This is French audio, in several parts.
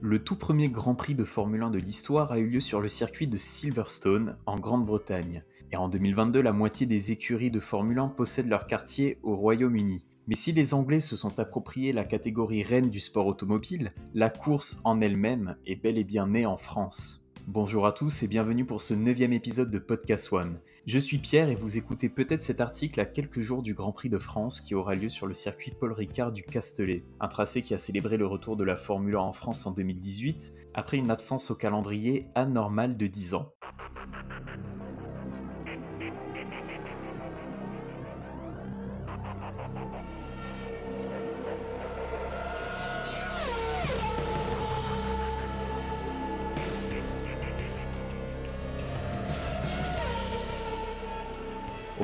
Le tout premier Grand Prix de Formule 1 de l'histoire a eu lieu sur le circuit de Silverstone, en Grande-Bretagne. Et en 2022, la moitié des écuries de Formule 1 possèdent leur quartier au Royaume-Uni. Mais si les Anglais se sont appropriés la catégorie reine du sport automobile, la course en elle-même est bel et bien née en France. Bonjour à tous et bienvenue pour ce neuvième épisode de Podcast One. Je suis Pierre et vous écoutez peut-être cet article à quelques jours du Grand Prix de France qui aura lieu sur le circuit Paul Ricard du Castellet, un tracé qui a célébré le retour de la Formule 1 en France en 2018 après une absence au calendrier anormale de 10 ans.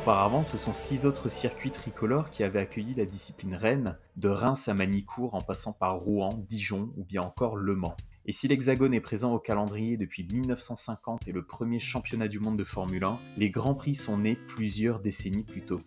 Auparavant, ce sont six autres circuits tricolores qui avaient accueilli la discipline reine, de Reims à Manicourt en passant par Rouen, Dijon ou bien encore Le Mans. Et si l'Hexagone est présent au calendrier depuis 1950 et le premier championnat du monde de Formule 1, les Grands Prix sont nés plusieurs décennies plus tôt.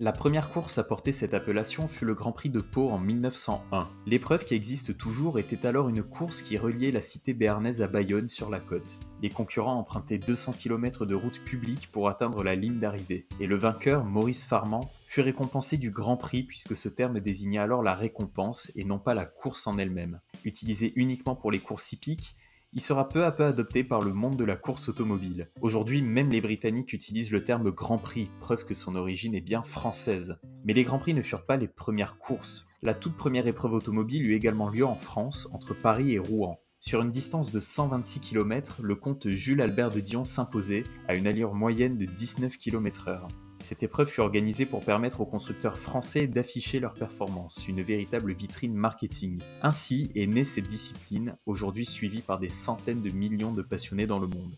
La première course à porter cette appellation fut le Grand Prix de Pau en 1901. L'épreuve qui existe toujours était alors une course qui reliait la cité béarnaise à Bayonne sur la côte. Les concurrents empruntaient 200 km de route publique pour atteindre la ligne d'arrivée. Et le vainqueur, Maurice Farman, fut récompensé du Grand Prix puisque ce terme désignait alors la récompense et non pas la course en elle-même. Utilisé uniquement pour les courses hippiques, il sera peu à peu adopté par le monde de la course automobile. Aujourd'hui, même les Britanniques utilisent le terme Grand Prix, preuve que son origine est bien française. Mais les Grands Prix ne furent pas les premières courses. La toute première épreuve automobile eut également lieu en France, entre Paris et Rouen. Sur une distance de 126 km, le comte Jules Albert de Dion s'imposait à une allure moyenne de 19 km/h. Cette épreuve fut organisée pour permettre aux constructeurs français d'afficher leurs performances, une véritable vitrine marketing. Ainsi est née cette discipline, aujourd'hui suivie par des centaines de millions de passionnés dans le monde.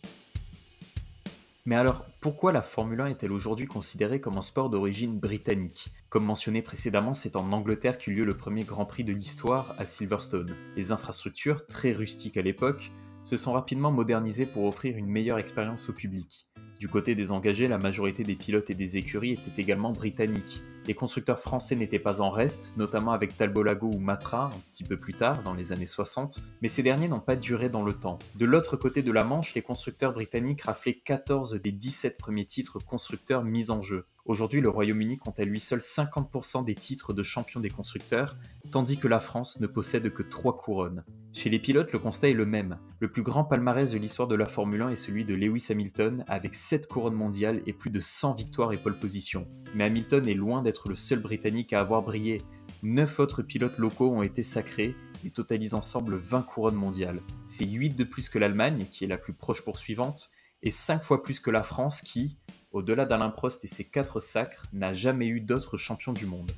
Mais alors, pourquoi la Formule 1 est-elle aujourd'hui considérée comme un sport d'origine britannique? Comme mentionné précédemment, c'est en Angleterre qu'eut lieu le premier Grand Prix de l'histoire à Silverstone. Les infrastructures, très rustiques à l'époque, se sont rapidement modernisées pour offrir une meilleure expérience au public. Du côté des engagés, la majorité des pilotes et des écuries étaient également britanniques. Les constructeurs français n'étaient pas en reste, notamment avec Talbolago ou Matra un petit peu plus tard, dans les années 60, mais ces derniers n'ont pas duré dans le temps. De l'autre côté de la Manche, les constructeurs britanniques raflaient 14 des 17 premiers titres constructeurs mis en jeu. Aujourd'hui, le Royaume-Uni compte à lui seul 50% des titres de champion des constructeurs, tandis que la France ne possède que 3 couronnes. Chez les pilotes, le constat est le même. Le plus grand palmarès de l'histoire de la Formule 1 est celui de Lewis Hamilton, avec 7 couronnes mondiales et plus de 100 victoires et pole positions. Mais Hamilton est loin d'être le seul Britannique à avoir brillé. 9 autres pilotes locaux ont été sacrés et totalisent ensemble 20 couronnes mondiales. C'est 8 de plus que l'Allemagne, qui est la plus proche poursuivante, et 5 fois plus que la France qui, au-delà d'Alain Prost et ses 4 sacres, n'a jamais eu d'autres champions du monde.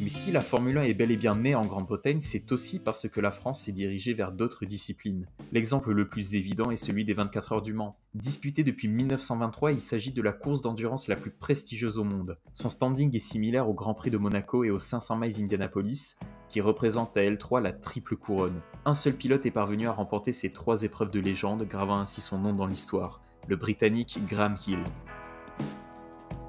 Mais si la Formule 1 est bel et bien née en Grande-Bretagne, c'est aussi parce que la France s'est dirigée vers d'autres disciplines. L'exemple le plus évident est celui des 24 heures du Mans. Disputé depuis 1923, il s'agit de la course d'endurance la plus prestigieuse au monde. Son standing est similaire au Grand Prix de Monaco et au 500 miles Indianapolis, qui représente à L3 la triple couronne. Un seul pilote est parvenu à remporter ces trois épreuves de légende, gravant ainsi son nom dans l'histoire, le Britannique Graham Hill.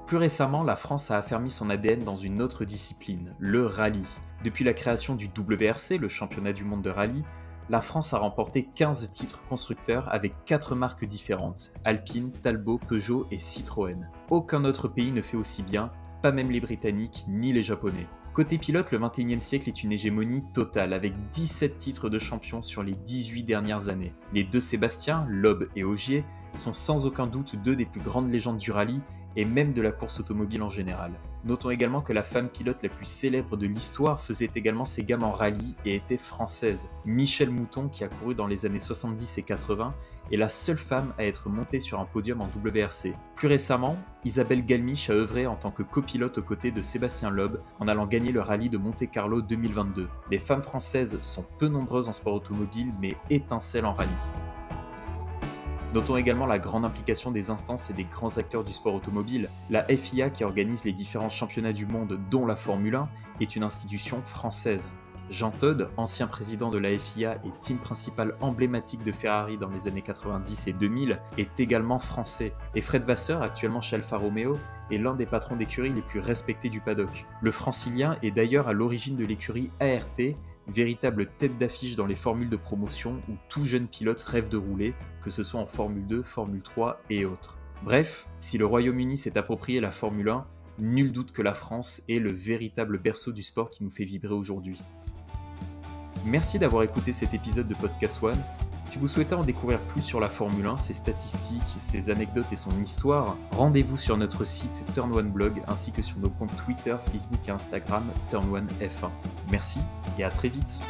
Plus récemment, la France a affermi son ADN dans une autre discipline, le rallye. Depuis la création du WRC, le championnat du monde de rallye, la France a remporté 15 titres constructeurs avec 4 marques différentes, Alpine, Talbot, Peugeot et Citroën. Aucun autre pays ne fait aussi bien, pas même les Britanniques ni les Japonais. Côté pilote, le 21e siècle est une hégémonie totale, avec 17 titres de champion sur les 18 dernières années. Les deux Sébastien, Loeb et Augier, sont sans aucun doute deux des plus grandes légendes du rallye et même de la course automobile en général. Notons également que la femme pilote la plus célèbre de l'histoire faisait également ses gammes en rallye et était française. Michel Mouton, qui a couru dans les années 70 et 80, est la seule femme à être montée sur un podium en WRC. Plus récemment, Isabelle Galmiche a œuvré en tant que copilote aux côtés de Sébastien Loeb en allant gagner le rallye de Monte Carlo 2022. Les femmes françaises sont peu nombreuses en sport automobile mais étincellent en rallye. Notons également la grande implication des instances et des grands acteurs du sport automobile. La FIA, qui organise les différents championnats du monde, dont la Formule 1, est une institution française. Jean Todt, ancien président de la FIA et team principal emblématique de Ferrari dans les années 90 et 2000, est également français. Et Fred Vasseur, actuellement chez Alfa Romeo, est l'un des patrons d'écurie les plus respectés du paddock. Le francilien est d'ailleurs à l'origine de l'écurie ART, véritable tête d'affiche dans les formules de promotion où tout jeune pilote rêve de rouler, que ce soit en Formule 2, Formule 3 et autres. Bref, si le Royaume-Uni s'est approprié la Formule 1, nul doute que la France est le véritable berceau du sport qui nous fait vibrer aujourd'hui. Merci d'avoir écouté cet épisode de Podcast One. Si vous souhaitez en découvrir plus sur la Formule 1, ses statistiques, ses anecdotes et son histoire, rendez-vous sur notre site Turn One Blog ainsi que sur nos comptes Twitter, Facebook et Instagram Turn One F1. Merci et à très vite.